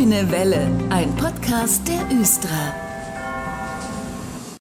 Grüne Welle, ein Podcast der Östra.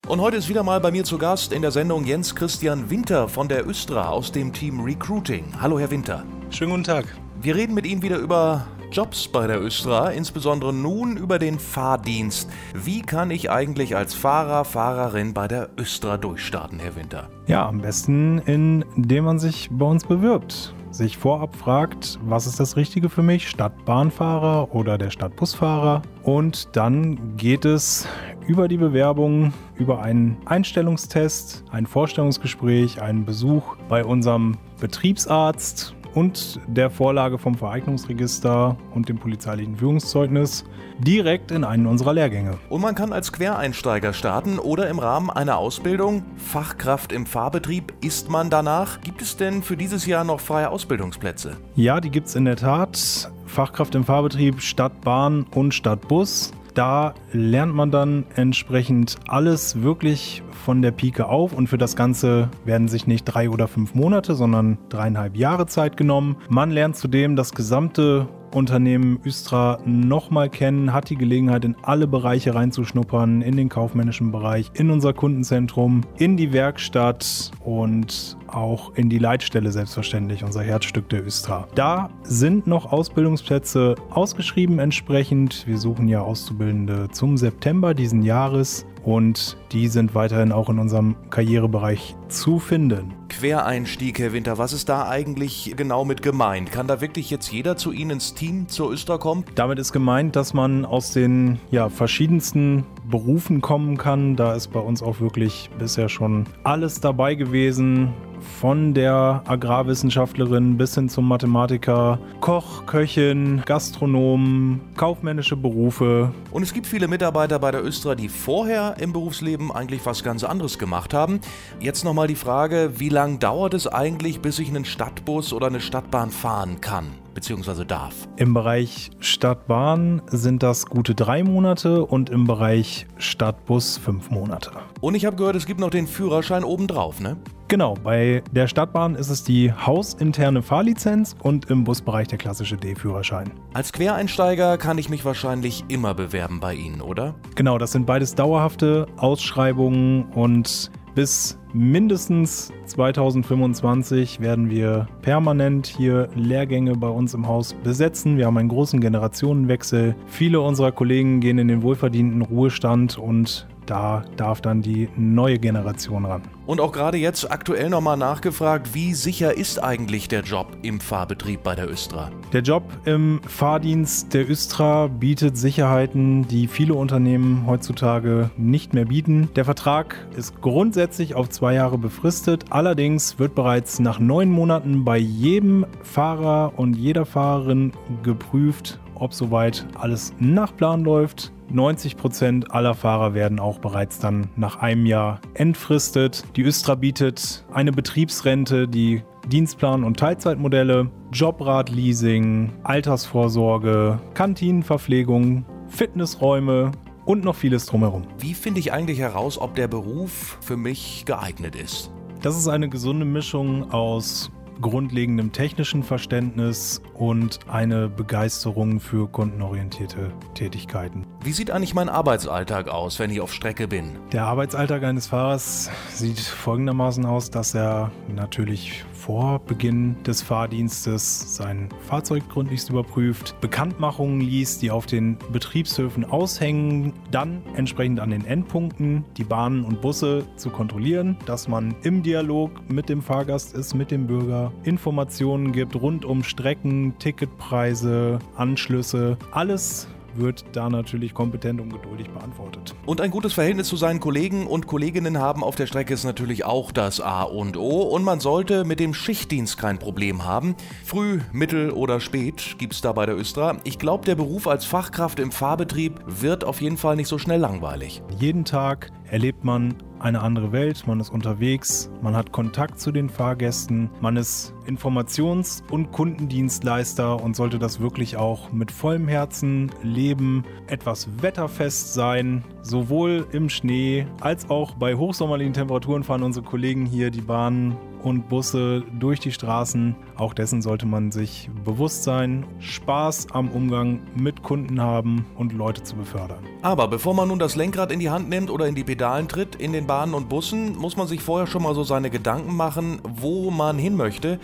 Und heute ist wieder mal bei mir zu Gast in der Sendung Jens Christian Winter von der Östra aus dem Team Recruiting. Hallo, Herr Winter. Schönen guten Tag. Wir reden mit Ihnen wieder über Jobs bei der Östra, insbesondere nun über den Fahrdienst. Wie kann ich eigentlich als Fahrer, Fahrerin bei der Östra durchstarten, Herr Winter? Ja, am besten, indem man sich bei uns bewirbt. Sich vorab fragt, was ist das Richtige für mich, Stadtbahnfahrer oder der Stadtbusfahrer? Und dann geht es über die Bewerbung, über einen Einstellungstest, ein Vorstellungsgespräch, einen Besuch bei unserem Betriebsarzt und der Vorlage vom Vereignungsregister und dem polizeilichen Führungszeugnis direkt in einen unserer Lehrgänge. Und man kann als Quereinsteiger starten oder im Rahmen einer Ausbildung. Fachkraft im Fahrbetrieb ist man danach. Gibt es denn für dieses Jahr noch freie Ausbildungsplätze? Ja, die gibt es in der Tat. Fachkraft im Fahrbetrieb, Stadtbahn und Stadtbus. Da lernt man dann entsprechend alles wirklich von der Pike auf und für das Ganze werden sich nicht drei oder fünf Monate, sondern dreieinhalb Jahre Zeit genommen. Man lernt zudem das gesamte Unternehmen Östra nochmal kennen, hat die Gelegenheit, in alle Bereiche reinzuschnuppern, in den kaufmännischen Bereich, in unser Kundenzentrum, in die Werkstatt und auch in die Leitstelle selbstverständlich, unser Herzstück der Östra. Da sind noch Ausbildungsplätze ausgeschrieben entsprechend. Wir suchen ja Auszubildende zum September diesen Jahres und die sind weiterhin auch in unserem Karrierebereich zu finden. Quereinstieg, Herr Winter, was ist da eigentlich genau mit gemeint? Kann da wirklich jetzt jeder zu Ihnen ins Team zur Öster kommen? Damit ist gemeint, dass man aus den ja, verschiedensten Berufen kommen kann. Da ist bei uns auch wirklich bisher schon alles dabei gewesen von der Agrarwissenschaftlerin bis hin zum Mathematiker, Koch, Köchin, Gastronom, kaufmännische Berufe. Und es gibt viele Mitarbeiter bei der Östra, die vorher im Berufsleben eigentlich was ganz anderes gemacht haben. Jetzt nochmal die Frage, wie lange dauert es eigentlich, bis ich einen Stadtbus oder eine Stadtbahn fahren kann? Bzw. darf? Im Bereich Stadtbahn sind das gute drei Monate und im Bereich Stadtbus fünf Monate. Und ich habe gehört, es gibt noch den Führerschein obendrauf, ne? Genau, bei der Stadtbahn ist es die hausinterne Fahrlizenz und im Busbereich der klassische D-Führerschein. Als Quereinsteiger kann ich mich wahrscheinlich immer bewerben bei Ihnen, oder? Genau, das sind beides dauerhafte Ausschreibungen und bis mindestens 2025 werden wir permanent hier Lehrgänge bei uns im Haus besetzen. Wir haben einen großen Generationenwechsel. Viele unserer Kollegen gehen in den wohlverdienten Ruhestand und da darf dann die neue Generation ran. Und auch gerade jetzt aktuell nochmal nachgefragt, wie sicher ist eigentlich der Job im Fahrbetrieb bei der Östra? Der Job im Fahrdienst der Östra bietet Sicherheiten, die viele Unternehmen heutzutage nicht mehr bieten. Der Vertrag ist grundsätzlich auf zwei Jahre befristet. Allerdings wird bereits nach neun Monaten bei jedem Fahrer und jeder Fahrerin geprüft, ob soweit alles nach Plan läuft. 90 Prozent aller Fahrer werden auch bereits dann nach einem Jahr entfristet. Die Östra bietet eine Betriebsrente, die Dienstplan- und Teilzeitmodelle, Jobrat-Leasing, Altersvorsorge, Kantinenverpflegung, Fitnessräume und noch vieles drumherum. Wie finde ich eigentlich heraus, ob der Beruf für mich geeignet ist? Das ist eine gesunde Mischung aus grundlegendem technischen Verständnis und eine Begeisterung für kundenorientierte Tätigkeiten. Wie sieht eigentlich mein Arbeitsalltag aus, wenn ich auf Strecke bin? Der Arbeitsalltag eines Fahrers sieht folgendermaßen aus, dass er natürlich vor Beginn des Fahrdienstes sein Fahrzeug gründlichst überprüft, Bekanntmachungen liest, die auf den Betriebshöfen aushängen, dann entsprechend an den Endpunkten die Bahnen und Busse zu kontrollieren, dass man im Dialog mit dem Fahrgast ist, mit dem Bürger, Informationen gibt rund um Strecken, Ticketpreise, Anschlüsse, alles wird da natürlich kompetent und geduldig beantwortet. Und ein gutes Verhältnis zu seinen Kollegen und Kolleginnen haben auf der Strecke ist natürlich auch das A und O. Und man sollte mit dem Schichtdienst kein Problem haben. Früh, mittel oder spät gibt es da bei der Östra. Ich glaube, der Beruf als Fachkraft im Fahrbetrieb wird auf jeden Fall nicht so schnell langweilig. Jeden Tag erlebt man eine andere Welt, man ist unterwegs, man hat Kontakt zu den Fahrgästen, man ist Informations- und Kundendienstleister und sollte das wirklich auch mit vollem Herzen leben, etwas wetterfest sein sowohl im Schnee als auch bei hochsommerlichen Temperaturen fahren unsere Kollegen hier die Bahnen und Busse durch die Straßen. Auch dessen sollte man sich bewusst sein. Spaß am Umgang mit Kunden haben und Leute zu befördern. Aber bevor man nun das Lenkrad in die Hand nimmt oder in die Pedalen tritt in den Bahnen und Bussen, muss man sich vorher schon mal so seine Gedanken machen, wo man hin möchte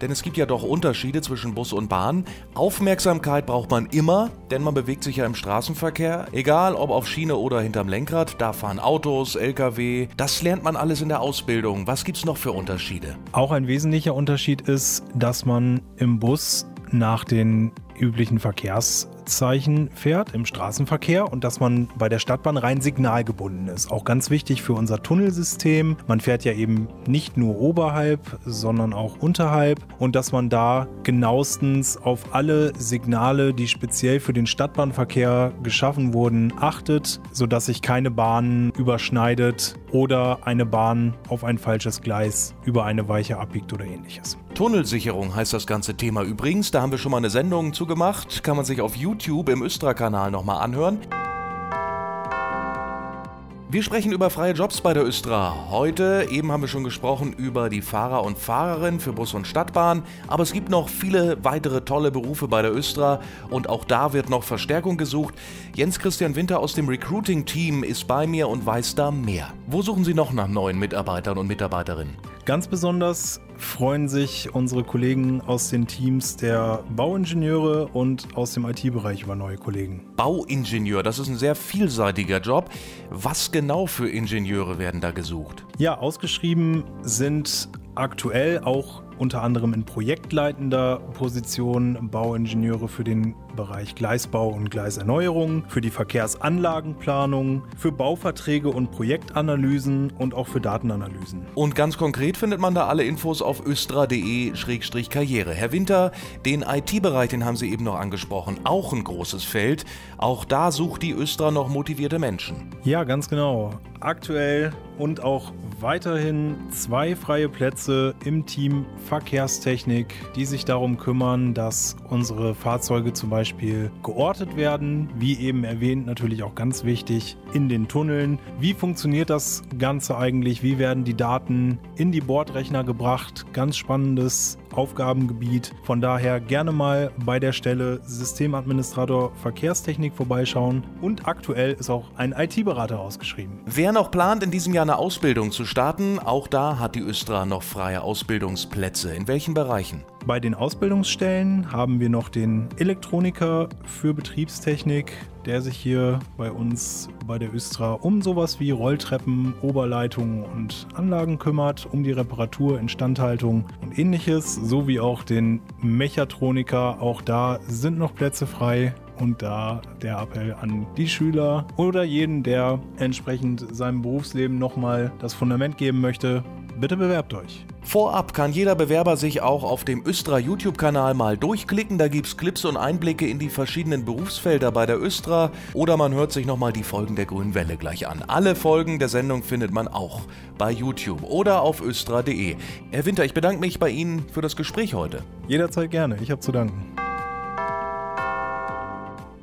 denn es gibt ja doch Unterschiede zwischen Bus und Bahn. Aufmerksamkeit braucht man immer, denn man bewegt sich ja im Straßenverkehr, egal ob auf Schiene oder hinterm Lenkrad, da fahren Autos, Lkw, das lernt man alles in der Ausbildung. Was gibt's noch für Unterschiede? Auch ein wesentlicher Unterschied ist, dass man im Bus nach den üblichen Verkehrs Zeichen fährt im Straßenverkehr und dass man bei der Stadtbahn rein signalgebunden ist. Auch ganz wichtig für unser Tunnelsystem. Man fährt ja eben nicht nur oberhalb, sondern auch unterhalb und dass man da genauestens auf alle Signale, die speziell für den Stadtbahnverkehr geschaffen wurden, achtet, sodass sich keine Bahn überschneidet oder eine Bahn auf ein falsches Gleis über eine Weiche abbiegt oder ähnliches. Tunnelsicherung heißt das ganze Thema übrigens. Da haben wir schon mal eine Sendung zugemacht. Kann man sich auf YouTube im Östra-Kanal nochmal anhören. Wir sprechen über freie Jobs bei der Östra. Heute, eben haben wir schon gesprochen über die Fahrer und Fahrerinnen für Bus und Stadtbahn, aber es gibt noch viele weitere tolle Berufe bei der Östra und auch da wird noch Verstärkung gesucht. Jens Christian Winter aus dem Recruiting-Team ist bei mir und weiß da mehr. Wo suchen Sie noch nach neuen Mitarbeitern und Mitarbeiterinnen? Ganz besonders freuen sich unsere Kollegen aus den Teams der Bauingenieure und aus dem IT-Bereich über neue Kollegen. Bauingenieur, das ist ein sehr vielseitiger Job. Was genau für Ingenieure werden da gesucht? Ja, ausgeschrieben sind aktuell auch unter anderem in projektleitender Position Bauingenieure für den Bereich Gleisbau und Gleiserneuerung, für die Verkehrsanlagenplanung, für Bauverträge und Projektanalysen und auch für Datenanalysen. Und ganz konkret findet man da alle Infos auf östra.de-karriere. Herr Winter, den IT-Bereich, den haben Sie eben noch angesprochen, auch ein großes Feld. Auch da sucht die Östra noch motivierte Menschen. Ja, ganz genau. Aktuell und auch weiterhin zwei freie Plätze im Team Verkehrstechnik, die sich darum kümmern, dass unsere Fahrzeuge zum Beispiel geortet werden. Wie eben erwähnt, natürlich auch ganz wichtig in den Tunneln. Wie funktioniert das Ganze eigentlich? Wie werden die Daten in die Bordrechner gebracht? Ganz spannendes Aufgabengebiet. Von daher gerne mal bei der Stelle Systemadministrator Verkehrstechnik vorbeischauen. Und aktuell ist auch ein IT-Berater ausgeschrieben. Wer noch plant, in diesem Jahr eine Ausbildung zu starten, auch da hat die Östra noch freie Ausbildungsplätze. In welchen Bereichen? Bei den Ausbildungsstellen haben wir noch den Elektroniker für Betriebstechnik, der sich hier bei uns bei der Östra um sowas wie Rolltreppen, Oberleitungen und Anlagen kümmert, um die Reparatur, Instandhaltung und ähnliches, sowie auch den Mechatroniker. Auch da sind noch Plätze frei. Und da der Appell an die Schüler oder jeden, der entsprechend seinem Berufsleben nochmal das Fundament geben möchte, bitte bewerbt euch. Vorab kann jeder Bewerber sich auch auf dem Östra YouTube-Kanal mal durchklicken. Da gibt es Clips und Einblicke in die verschiedenen Berufsfelder bei der Östra. Oder man hört sich nochmal die Folgen der Grünen Welle gleich an. Alle Folgen der Sendung findet man auch bei YouTube oder auf östra.de. Herr Winter, ich bedanke mich bei Ihnen für das Gespräch heute. Jederzeit gerne. Ich habe zu danken.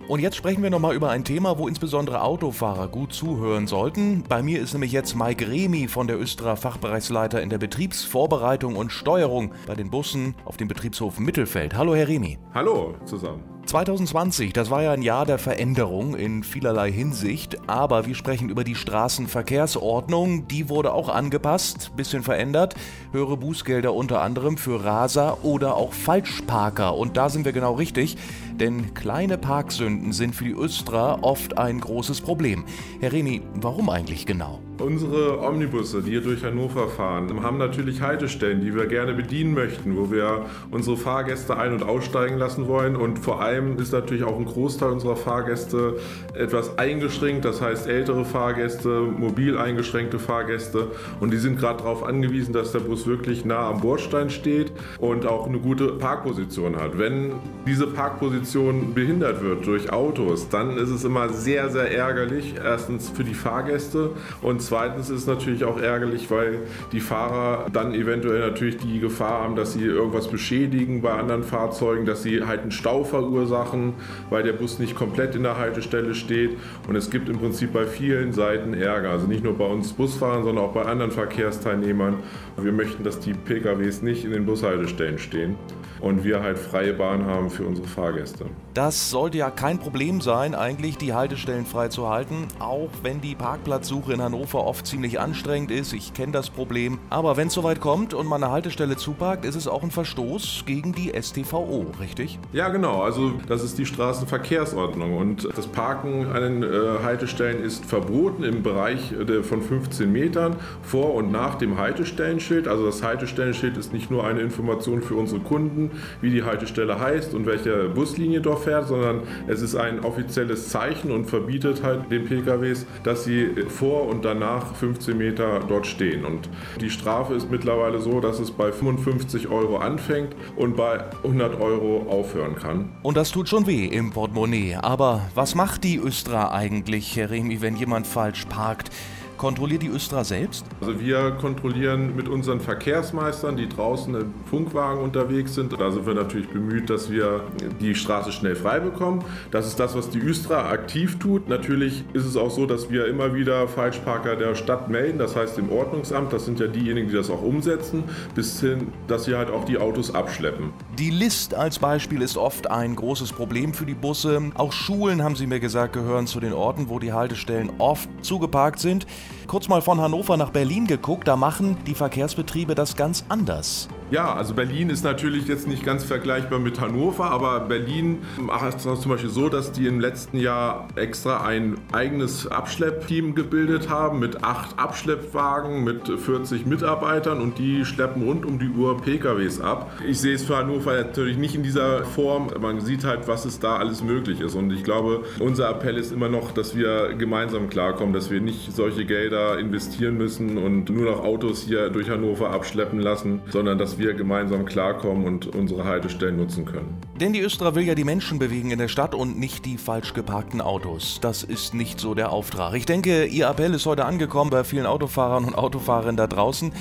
Und jetzt sprechen wir nochmal über ein Thema, wo insbesondere Autofahrer gut zuhören sollten. Bei mir ist nämlich jetzt Mike Remi von der Östra Fachbereichsleiter in der Betriebsvorbereitung und Steuerung bei den Bussen auf dem Betriebshof Mittelfeld. Hallo, Herr Remi. Hallo zusammen. 2020, das war ja ein Jahr der Veränderung in vielerlei Hinsicht, aber wir sprechen über die Straßenverkehrsordnung, die wurde auch angepasst, bisschen verändert, höhere Bußgelder unter anderem für Raser oder auch Falschparker und da sind wir genau richtig, denn kleine Parksünden sind für die Östra oft ein großes Problem. Herr Remi, warum eigentlich genau? Unsere Omnibusse, die hier durch Hannover fahren, haben natürlich Haltestellen, die wir gerne bedienen möchten, wo wir unsere Fahrgäste ein- und aussteigen lassen wollen. Und vor allem ist natürlich auch ein Großteil unserer Fahrgäste etwas eingeschränkt, das heißt ältere Fahrgäste, mobil eingeschränkte Fahrgäste. Und die sind gerade darauf angewiesen, dass der Bus wirklich nah am Bordstein steht und auch eine gute Parkposition hat. Wenn diese Parkposition behindert wird durch Autos, dann ist es immer sehr, sehr ärgerlich. Erstens für die Fahrgäste und zweitens ist es natürlich auch ärgerlich, weil die Fahrer dann eventuell natürlich die Gefahr haben, dass sie irgendwas beschädigen bei anderen Fahrzeugen, dass sie halt einen Stau verursachen, weil der Bus nicht komplett in der Haltestelle steht. Und es gibt im Prinzip bei vielen Seiten Ärger. Also nicht nur bei uns Busfahrern, sondern auch bei anderen Verkehrsteilnehmern. Wir möchten, dass die PKWs nicht in den Bushaltestellen stehen und wir halt freie Bahn haben für unsere Fahrgäste. Das sollte ja kein Problem sein, eigentlich die Haltestellen freizuhalten, auch wenn die Parkplatzsuche in Hannover oft ziemlich anstrengend ist. Ich kenne das Problem. Aber wenn es soweit kommt und man eine Haltestelle zuparkt, ist es auch ein Verstoß gegen die STVO, richtig? Ja, genau. Also das ist die Straßenverkehrsordnung und das Parken an den äh, Haltestellen ist verboten im Bereich äh, von 15 Metern vor und nach dem Haltestellenschild. Also das Haltestellenschild ist nicht nur eine Information für unsere Kunden, wie die Haltestelle heißt und welche Buslinie dort fährt, sondern es ist ein offizielles Zeichen und verbietet halt den PKWs, dass sie vor und danach 15 Meter dort stehen. Und die Strafe ist mittlerweile so, dass es bei 55 Euro anfängt und bei 100 Euro aufhören kann. Und das tut schon weh im Portemonnaie. Aber was macht die Östra eigentlich, Herr Remi, wenn jemand falsch parkt? Kontrolliert die Östra selbst? Also wir kontrollieren mit unseren Verkehrsmeistern, die draußen im Funkwagen unterwegs sind. Da sind wir natürlich bemüht, dass wir die Straße schnell frei bekommen. Das ist das, was die Östra aktiv tut. Natürlich ist es auch so, dass wir immer wieder Falschparker der Stadt melden, das heißt im Ordnungsamt. Das sind ja diejenigen, die das auch umsetzen, bis hin, dass sie halt auch die Autos abschleppen. Die List als Beispiel ist oft ein großes Problem für die Busse. Auch Schulen, haben Sie mir gesagt, gehören zu den Orten, wo die Haltestellen oft zugeparkt sind. Kurz mal von Hannover nach Berlin geguckt, da machen die Verkehrsbetriebe das ganz anders. Ja, also Berlin ist natürlich jetzt nicht ganz vergleichbar mit Hannover, aber Berlin macht es zum Beispiel so, dass die im letzten Jahr extra ein eigenes Abschleppteam gebildet haben mit acht Abschleppwagen, mit 40 Mitarbeitern und die schleppen rund um die Uhr PKWs ab. Ich sehe es für Hannover natürlich nicht in dieser Form. Man sieht halt, was es da alles möglich ist. Und ich glaube, unser Appell ist immer noch, dass wir gemeinsam klarkommen, dass wir nicht solche Gelder investieren müssen und nur noch Autos hier durch Hannover abschleppen lassen, sondern dass wir gemeinsam klarkommen und unsere Haltestellen nutzen können. Denn die Östra will ja die Menschen bewegen in der Stadt und nicht die falsch geparkten Autos. Das ist nicht so der Auftrag. Ich denke, Ihr Appell ist heute angekommen bei vielen Autofahrern und Autofahrerinnen da draußen.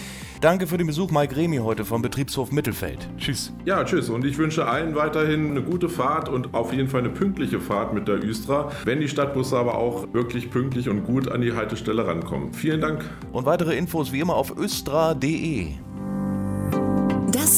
Danke für den Besuch, Mike Remi, heute vom Betriebshof Mittelfeld. Tschüss. Ja, tschüss. Und ich wünsche allen weiterhin eine gute Fahrt und auf jeden Fall eine pünktliche Fahrt mit der Östra, wenn die Stadtbusse aber auch wirklich pünktlich und gut an die Haltestelle rankommen. Vielen Dank. Und weitere Infos wie immer auf östra.de.